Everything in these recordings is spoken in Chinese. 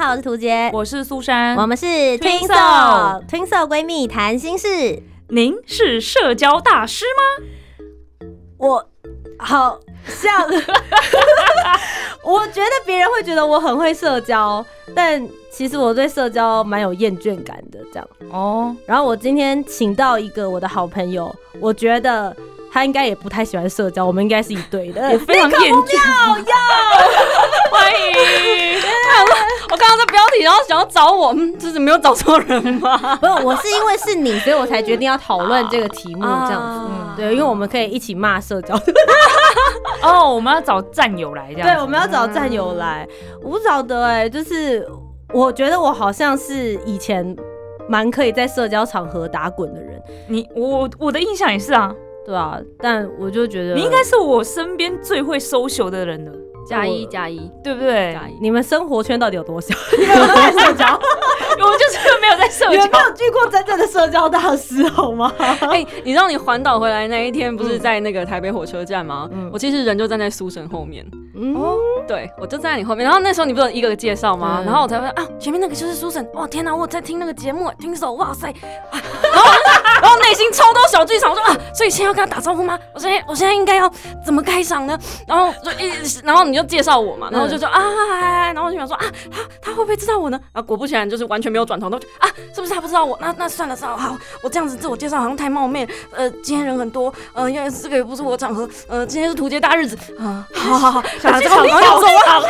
好，我是涂杰，我是苏珊，我们是 Twinso Twinso 闺蜜谈心事。您是社交大师吗？我好像，我觉得别人会觉得我很会社交，但其实我对社交蛮有厌倦感的。这样哦，然后我今天请到一个我的好朋友，我觉得他应该也不太喜欢社交，我们应该是一对的，我非常厌倦。欢迎！我看到这标题，然后想要找我，嗯，这是没有找错人吗？不是，我是因为是你，所以我才决定要讨论这个题目，这样子。嗯对，因为我们可以一起骂社交。哦，我们要找战友来这样。对，我们要找战友来。我不晓得哎、就是我觉得我好像是以前蛮可以在社交场合打滚的人，你我我的印象也是啊，对啊，但我就觉得你应该是我身边最会 social 的人了，加一加一对不对？加一，你们生活圈到底有多小？你们有没有在社交？我就是没有在社你们没。有遇过真正的社交大师好吗？哎，你知道你环岛回来那一天不是在那个台北火车站吗？嗯我其实人就站在苏神后面，嗯，对我就站在你后面。然后那时候你不是有一个个介绍吗？嗯然后我才发现啊，前面那个就是苏神。哇，天哪，我在听那个节目，听手，哇塞！啊然后然后内心超多小剧场，我说啊，所以现在要跟他打招呼吗？我现在我现在应该要怎么开场呢？然后就一，然后你就介绍我嘛，然后就说啊，然后我就想说啊，他他会不会知道我呢？啊，果不其然，就是完全没有转头，都啊，是不是他不知道我？那那算了算了，好，我这样子自我介绍好像太冒昧。呃，今天人很多，呃，因为这个也不是我场合，呃，今天是图节大日子啊，好好好，小剧打这个场好长，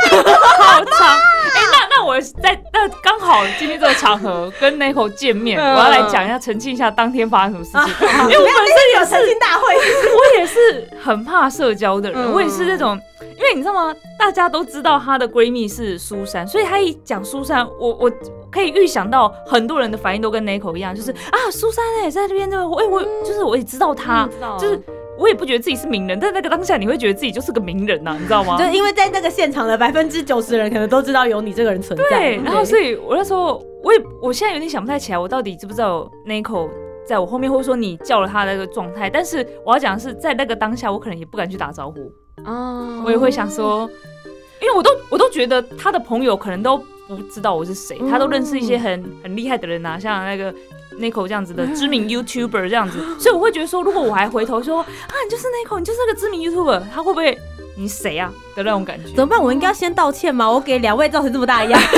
好长。哎、那那我在那刚好今天这个场合跟 Nico 见面，嗯。我要来讲一下澄清一下当天发生什么事情。因因为我本身也是，有澄清大会，我也是很怕社交的人，嗯。我也是那种，因为你知道吗？大家都知道她的闺蜜是苏珊，所以她一讲苏珊，我我可以预想到很多人的反应都跟 Nico 一样，就是啊，苏珊哎、在这边这个，我就是我也知道她，嗯知道。就是我也不觉得自己是名人，但那个当下你会觉得自己就是个名人呐、你知道吗？就因为在那个现场的百分之九十人可能都知道有你这个人存在。对，然后所以我那时候我也我现在有点想不太起来，我到底知不知道 Nico 在我后面，或者说你叫了他的那个状态。但是我要讲的是，在那个当下，我可能也不敢去打招呼，啊我也会想说，因为我都我都觉得他的朋友可能都不知道我是谁，他都认识一些很很厉害的人啊，像那个。Nico 这样子的知名 YouTuber 这样子，所以我会觉得说，如果我还回头说啊，你就是 Nico，你就是那个知名 YouTuber，他会不会你谁啊的那种感觉？怎么办？我应该要先道歉吗？我给两位造成这么大压力，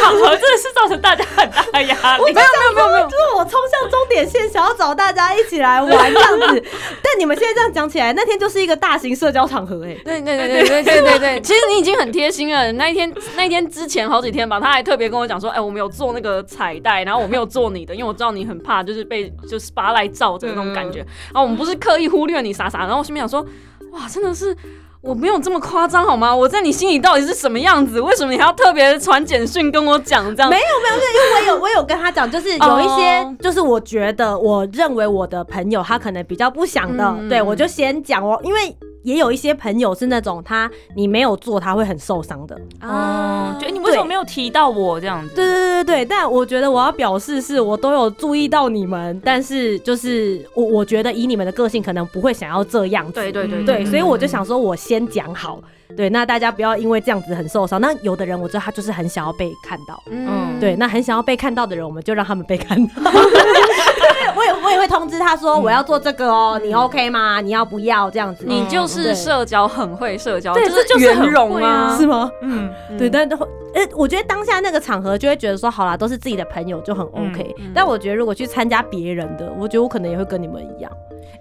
场合真的是造成大家很大的压力。没有没有没有没有，就是我冲向终点线，想要找大家一起来玩这样子。但你们现在这样讲起来，那天就是一个大型社交场合哎、对对对对对对对对，其实你已经很贴心了。那一天那一天之前好几天吧，他还特别跟我讲说，哎、我们有做那个彩带，然后我没有做你的，因为我知道你很怕就是被就是 spotlight 照着那种感觉。然后我们不是刻意忽略你傻傻，然后我心里想说，哇，真的是。我没有这么夸张好吗？我在你心里到底是什么样子？为什么你还要特别传简讯跟我讲这样？没有没有，因为我有 我有跟他讲，就是有一些哦就是我觉得我认为我的朋友他可能比较不想的，嗯对我就先讲我，因为也有一些朋友是那种他你没有做他会很受伤的，哦，觉得你为什么没有提到我这样子？对对对对对，但我觉得我要表示是我都有注意到你们，但是就是我我觉得以你们的个性可能不会想要这样子，对对对对，所以我就想说我先讲好，对，那大家不要因为这样子很受伤。那有的人我知道他就是很想要被看到，嗯对，那很想要被看到的人，我们就让他们被看到。我也我也会通知他说我要做这个哦，你 OK 吗？你要不要这样子？你就是社交很会社交，对这这就是圆很会融啊啊，是吗？嗯，对，但呃，我觉得当下那个场合就会觉得说，好啦，都是自己的朋友就很 OK、嗯但我觉得如果去参加别人的，我觉得我可能也会跟你们一样。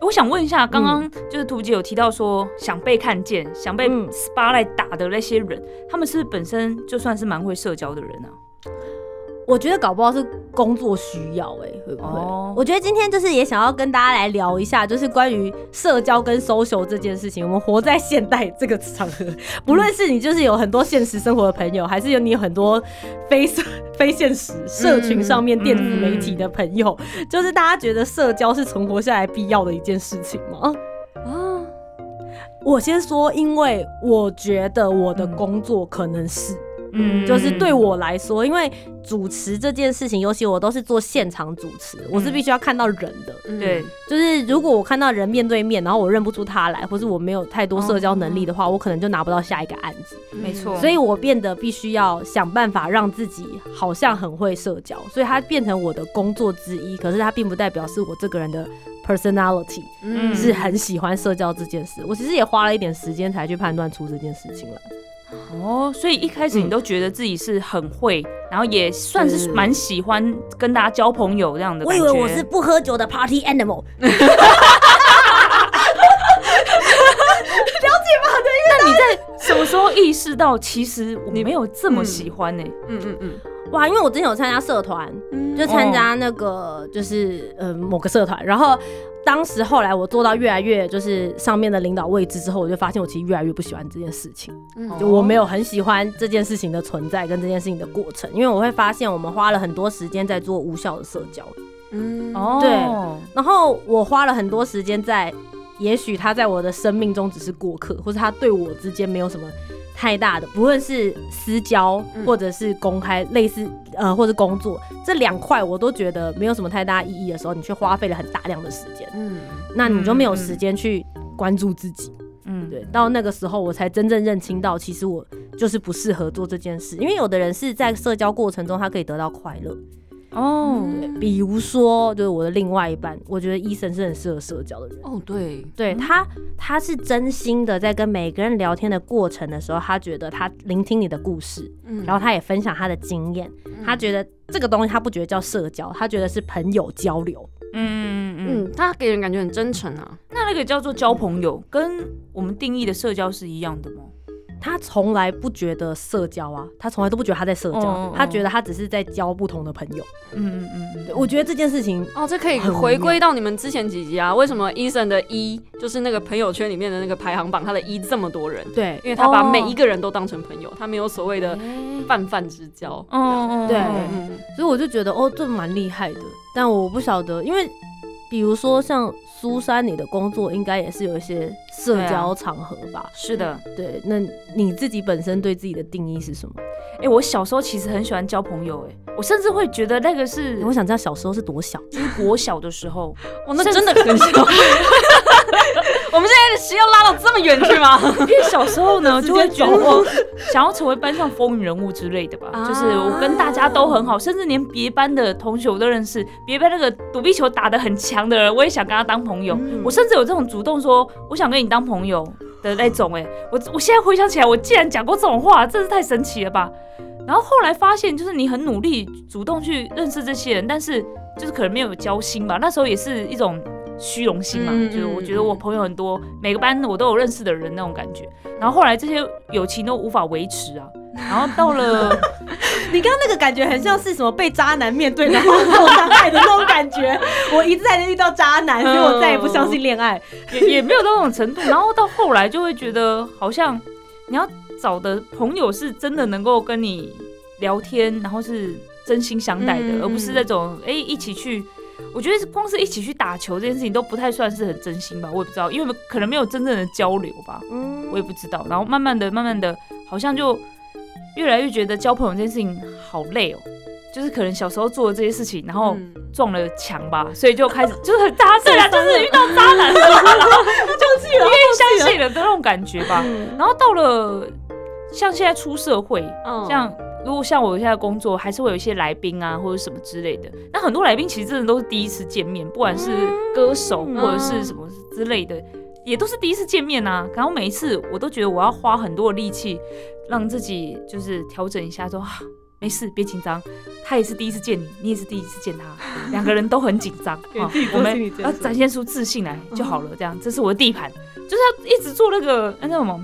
我想问一下，刚刚就是图姐有提到说想被看见、想被嗯 SPA 来打的那些人，他们是不是本身就算是蛮会社交的人啊？我觉得搞不好是工作需要、哎，会不会？哦我觉得今天就是也想要跟大家来聊一下，就是关于社交跟 social 这件事情。我们活在现代这个场合，不论是你就是有很多现实生活的朋友，还是有你有很多非非现实社群上面电子媒体的朋友，就是大家觉得社交是存活下来必要的一件事情吗？啊，我先说，因为我觉得我的工作可能是。嗯就是对我来说，因为主持这件事情，尤其我都是做现场主持，我是必须要看到人的。嗯对，就是如果我看到人面对面，然后我认不出他来，或是我没有太多社交能力的话，我可能就拿不到下一个案子。没错所以我变得必须要想办法让自己好像很会社交，所以它变成我的工作之一。可是它并不代表是我这个人的 personality 嗯是很喜欢社交这件事。我其实也花了一点时间才去判断出这件事情来。哦，所以一开始你都觉得自己是很会，然后也算是是蛮喜欢跟大家交朋友这样的我以为我是。不喝酒的 party animal。了解吗那你在什么时候意识到，其实我没有这么喜欢呢、嗯嗯嗯哇，因为我之前有参加社团，嗯。就参加那个就是呃某个社团，然后当时后来我做到越来越就是上面的领导位置之后，我就发现我其实越来越不喜欢这件事情，嗯。就我没有很喜欢这件事情的存在跟这件事情的过程，因为我会发现我们花了很多时间在做无效的社交，嗯。哦，对然后我花了很多时间在，也许他在我的生命中只是过客，或者他对我之间没有什么太大的，不论是私交嗯。或者是公开，类似呃或者工作这两块，我都觉得没有什么太大意义的时候，你却花费了很大量的时间，嗯。那你就没有时间去关注自己。嗯，对，到那个时候我才真正认清到，其实我就是不适合做这件事，因为有的人是在社交过程中他可以得到快乐，哦，对，比如说就是我的另外一半，我觉得医生是很适合社交的人。哦对，对他，他是真心的在跟每个人聊天的过程的时候，他觉得他聆听你的故事，嗯。然后他也分享他的经验，他觉得这个东西他不觉得叫社交，他觉得是朋友交流。嗯嗯嗯，嗯，他给人感觉很真诚啊，那那个叫做交朋友，跟我们定义的社交是一样的吗？他从来不觉得社交啊，他从来都不觉得他在社交，他觉得他只是在交不同的朋友。嗯嗯嗯我觉得这件事情哦，这可以回归到你们之前几集啊，为什么 Eason 的一就是那个朋友圈里面的那个排行榜，他的一这么多人，对。因为他把哦每一个人都当成朋友，他没有所谓的泛泛之交。嗯嗯，对。所以我就觉得哦，这蛮厉害的。但我不晓得，因为比如说像苏珊，你的工作应该也是有一些社交场合吧？是的。对，那你自己本身对自己的定义是什么？哎、我小时候其实很喜欢交朋友，哎，我甚至会觉得那个是我想知道小时候是多小？就是国小的时候，哇，那真的很小。我们现在的心要拉到这么远去吗？因为小时候呢，直就会觉得想要成为班上风云人物之类的吧，啊就是我跟大家都很好，甚至连别班的同学我都认识，别班那个躲避球打得很强的人，我也想跟他当朋友。嗯我甚至有这种主动说我想跟你当朋友的那种、哎，我我现在回想起来，我竟然讲过这种话，真是太神奇了吧。然后后来发现，就是你很努力主动去认识这些人，但是就是可能没有交心吧。那时候也是一种虚荣心嘛，嗯就是我嗯觉得我朋友很多，每个班我都有认识的人那种感觉。然后后来这些友情都无法维持啊。然后到了 你刚刚那个感觉很像是什么被渣男面对然后受伤害的那种感觉。我一再的遇到渣男，所以我再也不相信恋爱。也也没有到那种程度，然后到后来就会觉得好像你要找的朋友是真的能够跟你聊天，然后是真心相待的，嗯而不是那种哎、一起去。我觉得光是一起去打球这件事情都不太算是很真心吧，我也不知道，因为可能没有真正的交流吧，嗯我也不知道。然后慢慢的、慢慢的，好像就越来越觉得交朋友这件事情好累哦，就是可能小时候做的这些事情，然后嗯撞了墙吧，所以就开始就是很渣，对啊，就是遇到渣男了，然后就气了不愿意相信了的那种感觉吧。嗯然后到了像现在出社会，嗯像如果像我现在工作，还是会有一些来宾啊或者什么之类的。那很多来宾其实真的都是第一次见面，不管是歌手嗯或者是什么之类的，也都是第一次见面啊。然后每一次我都觉得我要花很多的力气，让自己就是调整一下说，啊没事，别紧张。他也是第一次见你，你也是第一次见他，两个人都很紧张。啊我们要展现出自信来就好了。这样，这是我的地盘，就是要一直做那个那叫什么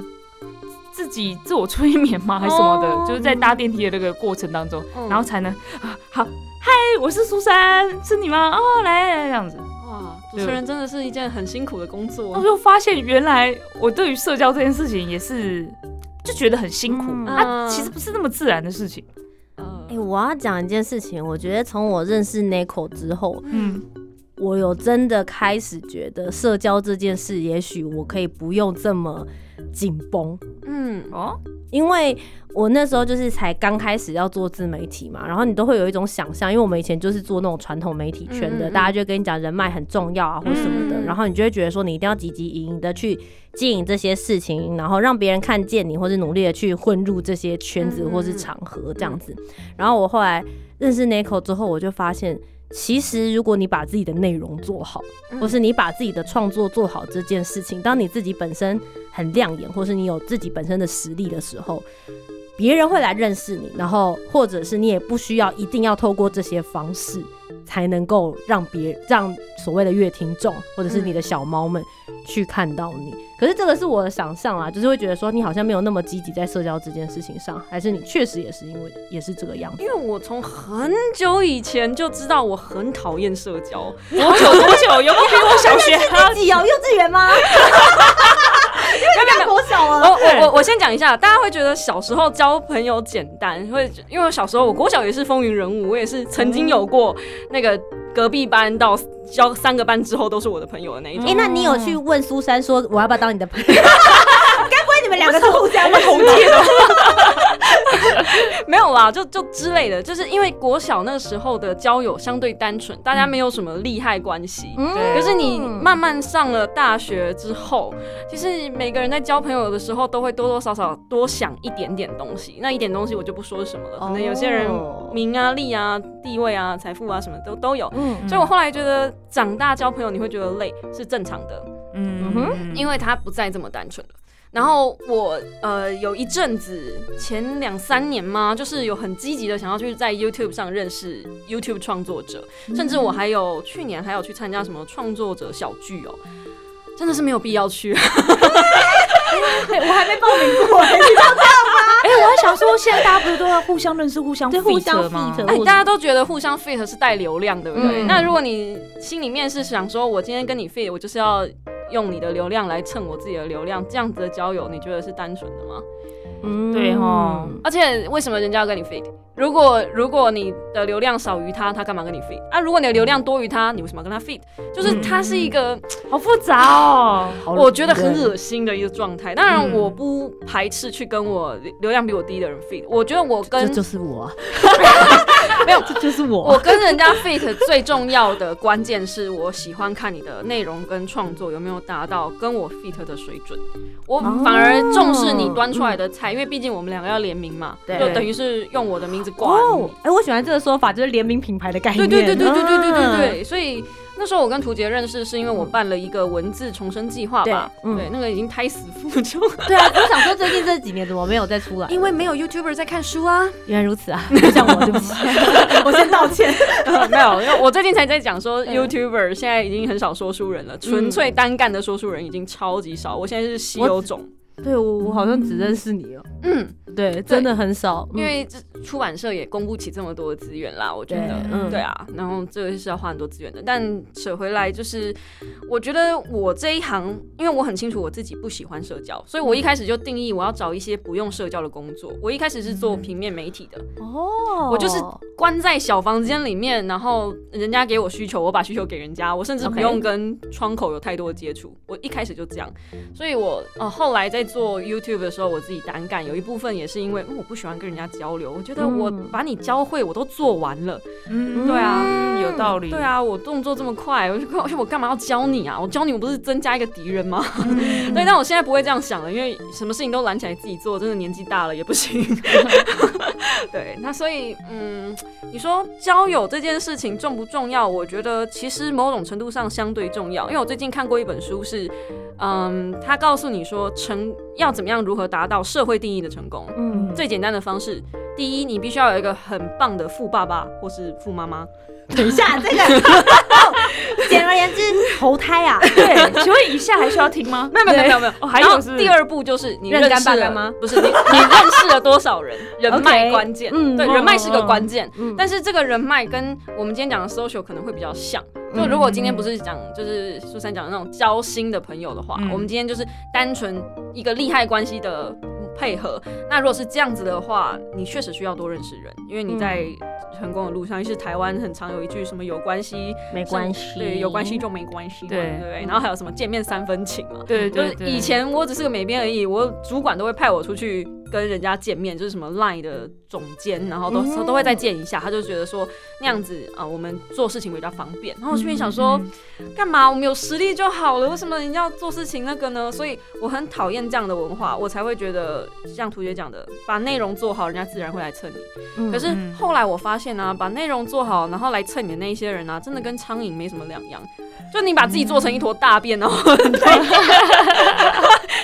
自己自我催眠吗，还是什么的？哦就是在搭电梯的那个过程当中，嗯然后才能啊好，嗨，我是苏珊，是你吗？哦，来来来这样子。哇，主持人真的是一件很辛苦的工作我作。就发现原来我对于社交这件事情也是就觉得很辛苦，嗯它其实不是那么自然的事情。呃哎、我要讲一件事情，我觉得从我认识 Nico 之后，嗯，我有真的开始觉得社交这件事，也许我可以不用这么紧绷。嗯哦，因为我那时候就是才刚开始要做自媒体嘛，然后你都会有一种想象，因为我们以前就是做那种传统媒体圈的，嗯嗯嗯大家就跟你讲人脉很重要啊或什么的，然后你就会觉得说你一定要积极营营的去经营这些事情，然后让别人看见你，或是努力的去混入这些圈子或是场合这样子。然后我后来认识 Nico 之后，我就发现。其实，如果你把自己的内容做好，嗯。或是你把自己的创作做好这件事情，当你自己本身很亮眼，或是你有自己本身的实力的时候，别人会来认识你，然后或者是你也不需要一定要透过这些方式才能够让别让所谓的乐听众或者是你的小猫们去看到你。可是这个是我的想象啦，就是会觉得说你好像没有那么积极在社交这件事情上，还是你确实也是因为也是这个样子因。为我从很久以前就知道我很讨厌社交，多久多久？有没有比我小学 还要自己哦，幼稚园吗？因为国小我了，我我我先讲一下，大家会觉得小时候交朋友简单，会因为我小时候我国小也是风云人物，我也是曾经有过那个隔壁班到交三个班之后都是我的朋友的那一种。哎、那你有去问苏珊说我要不要当你的朋友？你们两个是互相认识吗？没有啦，就就之类的，就是因为国小那时候的交友相对单纯，大家没有什么利害关系。嗯可是你慢慢上了大学之后，其实每个人在交朋友的时候都会多多少少多想一点点东西。那一点东西我就不说什么了，可能有些人哦名啊、利啊、地位啊、财富啊什么都都有。嗯所以我后来觉得长大交朋友你会觉得累是正常的，嗯哼因为他不再这么单纯了。然后我呃有一阵子前两三年嘛，就是有很积极的想要去在 YouTube 上认识 YouTube 创作者，甚至我还有去年还有去参加什么创作者小聚哦，真的是没有必要去。我还没报名过，哎、我还想说，现在大家不是都要互相认识、互相对互相 feat 吗？哎，大家都觉得互相 fit 是带流量，对不对？嗯那如果你心里面是想说，我今天跟你 fit，我就是要用你的流量来蹭我自己的流量，这样子的交友，你觉得是单纯的吗？嗯对哈而且为什么人家要跟你 fit？如果如果你的流量少于他，他干嘛跟你 fit？啊，如果你的流量多于他，你为什么要跟他 fit？就是他是一个、好复杂哦。我觉得很恶心的一个状态。当然，嗯我不排斥去跟我流量比我低的人 fit。我觉得我跟这就是我啊，没有这就是我我跟人家 fit 最重要的关键是我喜欢看你的内容跟创作有没有达到跟我 fit 的水准。我反而重视你端出来的菜，因为毕竟我们两个要联名嘛，对就等于是用我的名字挂哦你。，哎，我喜欢这个说法，就是联名品牌的概念。对对对对对对对嗯，对，所以那时候我跟图杰认识，是因为我办了一个文字重生计划吧，对嗯对，那个已经胎死腹中，对啊，我想说最近这几年怎么没有再出来？因为没有 YouTuber 在看书啊。原来如此啊，不像我，对不起，我先道歉。没有，因为我最近才在讲说，YouTuber 现在已经很少说书人了，纯粹单干的说书人已经超级少。我现在是稀有种，对我，我好像只认识你了。嗯，对，真的很少，嗯因为这出版社也供不起这么多的资源啦，我觉得，嗯对啊，然后这个是要花很多资源的。但扯回来就是，我觉得我这一行，因为我很清楚我自己不喜欢社交，所以我一开始就定义我要找一些不用社交的工作。我一开始是做平面媒体的，哦，我就是关在小房间里面，然后人家给我需求，我把需求给人家，我甚至不用跟窗口有太多的接触。我一开始就这样，所以我呃后来在做 YouTube 的时候，我自己单干，有一部分也是因为、嗯我不喜欢跟人家交流，我觉得我嗯把你教会我都做完了，嗯对啊嗯有道理。对，啊，我动作这么快，我就而且我干嘛要教你啊？我教你我不是增加一个敌人吗？嗯 对，但我现在不会这样想了，因为什么事情都揽起来自己做，真的年纪大了也不行。对，那所以，嗯，你说交友这件事情重不重要？我觉得其实某种程度上相对重要，因为我最近看过一本书是，嗯，他告诉你说成要怎么样如何达到社会定义的成功。嗯，最简单的方式，第一，你必须要有一个很棒的富爸爸或是富妈妈。等一下，这个 哦简而言之，投胎啊，对，请问以下还需要听吗？没有没有没有没有，哦，还然后有是？第二步就是你认识了爸干妈。不是你你认识了多少人，人脉关键，嗯对，嗯人脉是个嗯关键，嗯。但是这个人脉跟我们今天讲的 social 可能会比较像。就如果今天不是讲就是苏珊讲的那种交心的朋友的话，嗯。我们今天就是单纯一个利害关系的配合。那如果是这样子的话，你确实需要多认识人，因为你在成功的路上，是台湾很常有一句什么有关系没关系，对，有关系就没关系嘛，对。对不对？然后还有什么见面三分情嘛，就是对对对，以前我只是个美编而已，我主管都会派我出去跟人家见面，就是什么 LINE 的总监，然后都、嗯都会再见一下，他就觉得说那样子啊、我们做事情比较方便。然后我这边想说，嗯干嘛？我们有实力就好了，为什么你要做事情那个呢？所以我很讨厌这样的文化，我才会觉得像图姐讲的，把内容做好，人家自然会来蹭你。嗯可是嗯后来我发现呢、把内容做好，然后来蹭你的那一些人呢、真的跟苍蝇没什么两样。就你把自己做成一坨大便，然后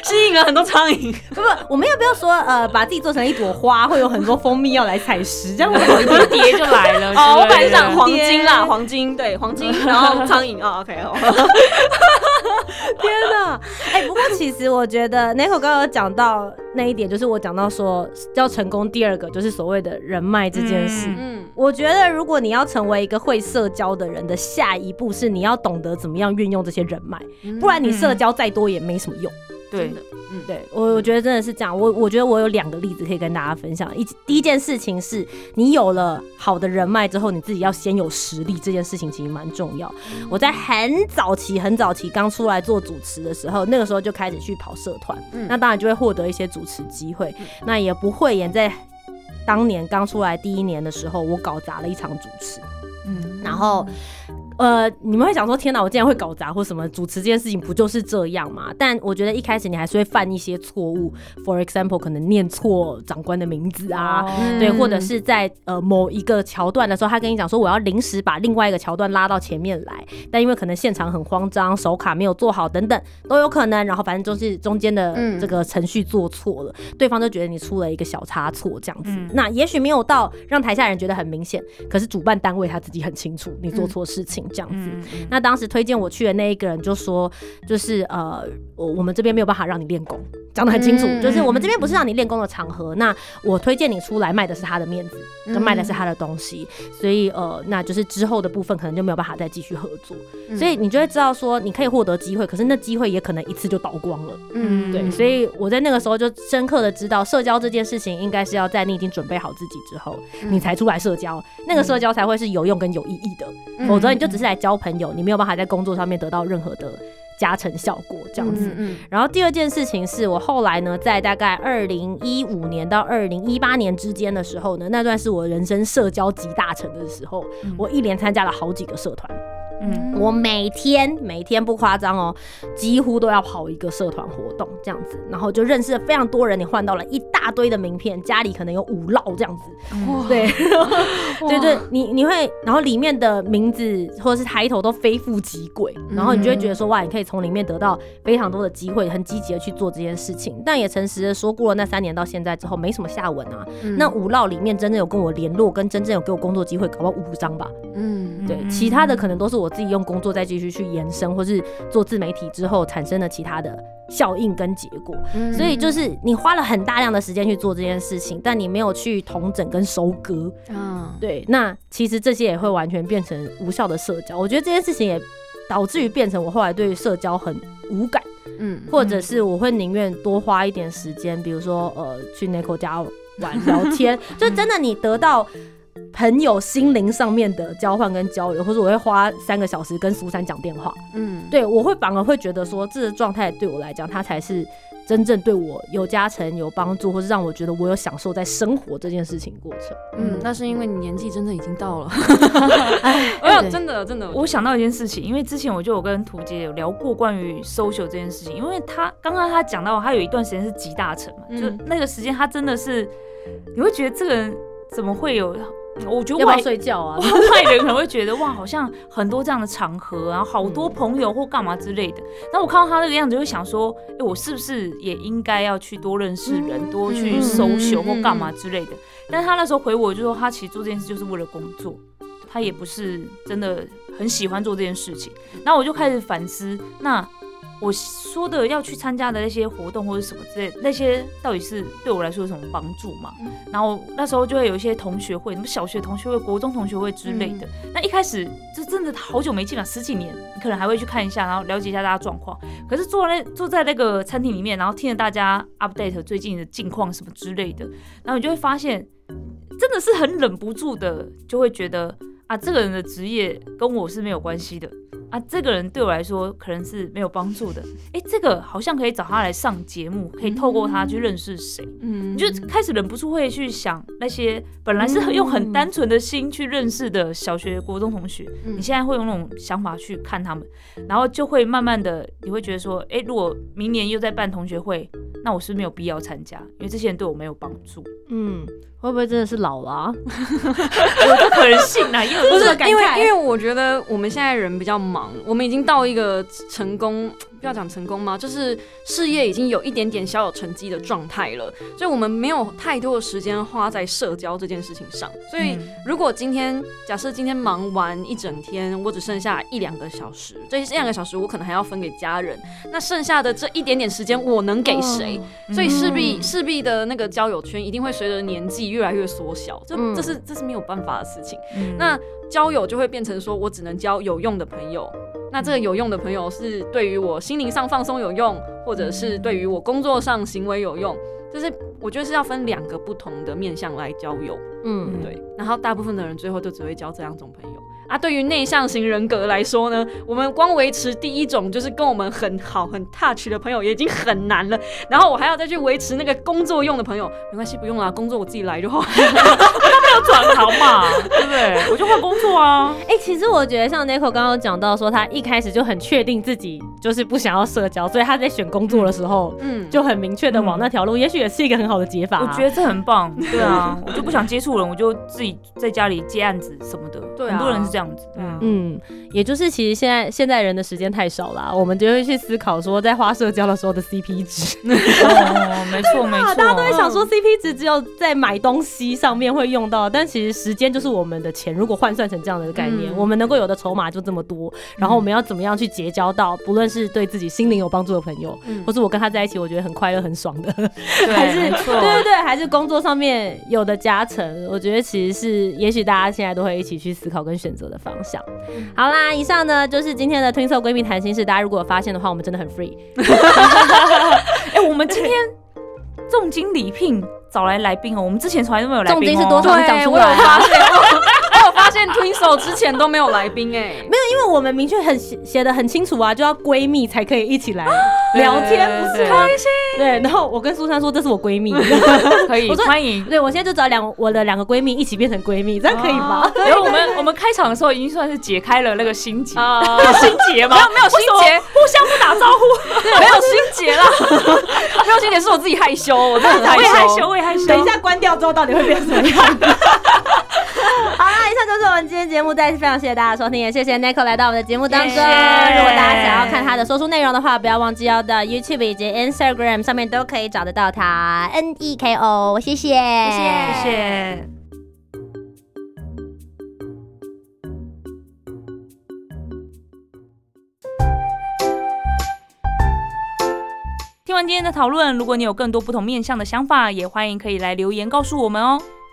吸引了很多苍蝇。不不，我们要不要说呃，把自己做成一朵花，会有很多蜂蜜要来采食，这样会好一点。蝴蝶就来了。哦，我本来想黄金啦，天黄金对黄金，然后苍蝇啊，OK 哦，天哪！哎、不过其实我觉得 n i c o 刚刚有讲到那一点，就是我讲到说要成功，第二个就是所谓的人脉这件事。嗯嗯我觉得，如果你要成为一个会社交的人的下一步是你要懂得怎么样运用这些人脉，不然你社交再多也没什么用。对真的，嗯，对我，我觉得真的是这样。我我觉得我有两个例子可以跟大家分享。一第一件事情是你有了好的人脉之后，你自己要先有实力，这件事情其实蛮重要。我在很早期、很早期刚出来做主持的时候，那个时候就开始去跑社团，嗯那当然就会获得一些主持机会。那也不会演在当年刚出来第一年的时候，我搞砸了一场主持。嗯，然后，呃，你们会想说，天哪，我竟然会搞砸或什么？主持这件事情不就是这样吗？但我觉得一开始你还是会犯一些错误，for example，可能念错长官的名字啊。哦对，嗯或者是在呃某一个桥段的时候，他跟你讲说我要临时把另外一个桥段拉到前面来，但因为可能现场很慌张，手卡没有做好等等都有可能，然后反正就是中间的嗯这个程序做错了，对方就觉得你出了一个小差错这样子。嗯那也许没有到让台下人觉得很明显，可是主办单位他自己很清楚你做错事情这样子。嗯嗯那当时推荐我去的那一个人就说，就是呃，我我们这边没有办法让你练功，讲得很清楚，嗯就是我们这边不是让你练功的场合。那我推荐你出来卖的是他的面子，嗯跟卖的是他的东西，所以呃，那就是之后的部分可能就没有办法再继续合作。嗯所以你就会知道说，你可以获得机会，可是那机会也可能一次就倒光了。嗯对，所以我在那个时候就深刻的知道，社交这件事情应该是要在你已经准备好自己之后，嗯你才出来社交，那个社交才会是有用跟有意义的。嗯否则你就只是来交朋友，你没有办法在工作上面得到任何的加成效果，这样子。嗯然后第二件事情是我后来呢，在大概二零一五年到二零一八年之间的时候呢，那段是我人生社交集大成的时候，嗯我一连参加了好几个社团。嗯。我每天每天不夸张哦，几乎都要跑一个社团活动这样子，然后就认识了非常多人，你换到了一大堆的名片，家里可能有五烙这样子，嗯对，对 对，你你会，然后里面的名字或者是抬头都非富即贵，然后你就会觉得说哇，你可以从里面得到非常多的机会，很积极的去做这件事情。但也诚实的说，过了那三年到现在之后，没什么下文啊。嗯。那五烙里面真正有跟我联络，跟真正有给我工作机会，搞不好五张吧。嗯对，其他的可能都是我自己用工作再继续去延伸，或是做自媒体之后产生的其他的效应跟结果。嗯所以就是你花了很大量的时间去做这件事情，但你没有去统整跟收割。嗯对，那其实这些也会完全变成无效的社交。我觉得这件事情也导致于变成我后来对于社交很无感，嗯或者是我会宁愿多花一点时间，比如说呃去 Nico 家玩聊天，就真的你得到。朋友心灵上面的交换跟交流，或者我会花三个小时跟苏珊讲电话，嗯。对我会反而会觉得说，这个状态对我来讲，它才是真正对我有加成、有帮助，或是让我觉得我有享受在生活这件事情过程。嗯，那是因为你年纪真的已经到了，哎没有真的真的，我想到一件事情，因为之前我就有跟图姐有聊过关于 social 这件事情，因为他刚刚他讲到他有一段时间是集大成嘛，嗯。就那个时间他真的是，你会觉得这个人怎么会有？我觉得要不要外睡觉啊？外 人可能会觉得哇，好像很多这样的场合，啊好多朋友或干嘛之类的。那我看到他那个样子，就会想说，哎、我是不是也应该要去多认识人，多去嗯 social 嗯或干嘛之类的？但是他那时候回我就说，他其实做这件事就是为了工作，他也不是真的很喜欢做这件事情。然后我就开始反思，那我说的要去参加的那些活动或者什么之类，那些到底是对我来说有什么帮助嘛？然后那时候就会有一些同学会，什么小学同学会、国中同学会之类的。那一开始就真的好久没见了，十几年，你可能还会去看一下，然后了解一下大家状况。可是坐在坐在那个餐厅里面，然后听着大家 update 最近的近况什么之类的，然后你就会发现，真的是很忍不住的，就会觉得啊，这个人的职业跟我是没有关系的。啊，这个人对我来说可能是没有帮助的。哎，这个好像可以找他来上节目，可以透过他去认识谁。嗯，你就开始忍不住会去想那些本来是用很单纯的心去认识的小学、国中同学，你现在会用那种想法去看他们，然后就会慢慢的你会觉得说，哎，如果明年又在办同学会，那我是没有必要参加，因为这些人对我没有帮助。嗯。会不会真的是老了？有这可能性呢？不是因为，因为我觉得我们现在人比较忙，我们已经到一个成功。不要讲成功吗？就是事业已经有一点点小有成绩的状态了，所以我们没有太多的时间花在社交这件事情上。所以如果今天假设今天忙完一整天，我只剩下一两个小时，这一两个小时我可能还要分给家人，那剩下的这一点点时间我能给谁？所以势必势必的那个交友圈一定会随着年纪越来越缩小，这这是这是没有办法的事情。那交友就会变成说我只能交有用的朋友。那这个有用的朋友是对于我心灵上放松有用，或者是对于我工作上行为有用，就是我觉得是要分两个不同的面向来交友。嗯，对。然后大部分的人最后就只会交这两种朋友。啊，对于内向型人格来说呢，我们光维持第一种就是跟我们很好、很 touch 的朋友也已经很难了，然后我还要再去维持那个工作用的朋友，没关系，不用啦，工作我自己来就好。他没有转行嘛，对不对？我就换工作啊。哎，其实我觉得像 Nico 刚刚讲到说，他一开始就很确定自己就是不想要社交，所以他在选工作的时候，嗯，就很明确的往那条路，也许也是一个很好的解法。我觉得这很棒，对啊，我就不想接触人，我就自己在家里接案子什么的。对，很多人是这样子，嗯嗯，也就是其实现在现在人的时间太少了，我们就会去思考说，在花社交的时候的 CP 值。哦，没错没错，大家都会想说 CP 值只有在买东西上面会用到，但其实时间就是我们的钱。如果换算成这样的概念，我们能够有的筹码就这么多，然后我们要怎么样去结交到，不论是对自己心灵有帮助的朋友，或是我跟他在一起，我觉得很快乐很爽的，还是对对对，还是工作上面有的加成，我觉得其实是，也许大家现在都会一起去思。考跟选择的方向。好啦，以上呢就是今天的推测闺蜜谈心事。大家如果有发现的话，我们真的很 free。哎，我们今天重金礼聘找来来宾哦，我们之前从来都没有来宾。重金是多少？你讲出来。发现 Twinkle 之前都没有来宾哎，没有，因为我们明确很写的很清楚啊，就要闺蜜才可以一起来聊天，不是开心。对，然后我跟苏珊说这是我闺蜜，可以，我说欢迎。对我现在就找两我的两个闺蜜一起变成闺蜜，这样可以吗？然后我们我们开场的时候已经算是解开了那个心结，心结吗？没有没有心结，互相不打招呼，没有心结啦，没有心结是我自己害羞，我真的害羞，我也害羞。等一下关掉之后到底会变什么样？好啦，以上就是我们今天节目，再次非常谢谢大家收听，也谢谢 Nico 来到我们的节目当中。如果大家想要看他的说书内容的话，不要忘记要到 YouTube 以及 Instagram 上面都可以找得到他 N E K O。谢谢，谢谢，谢谢。听完今天的讨论，如果你有更多不同面向的想法，也欢迎可以来留言告诉我们哦。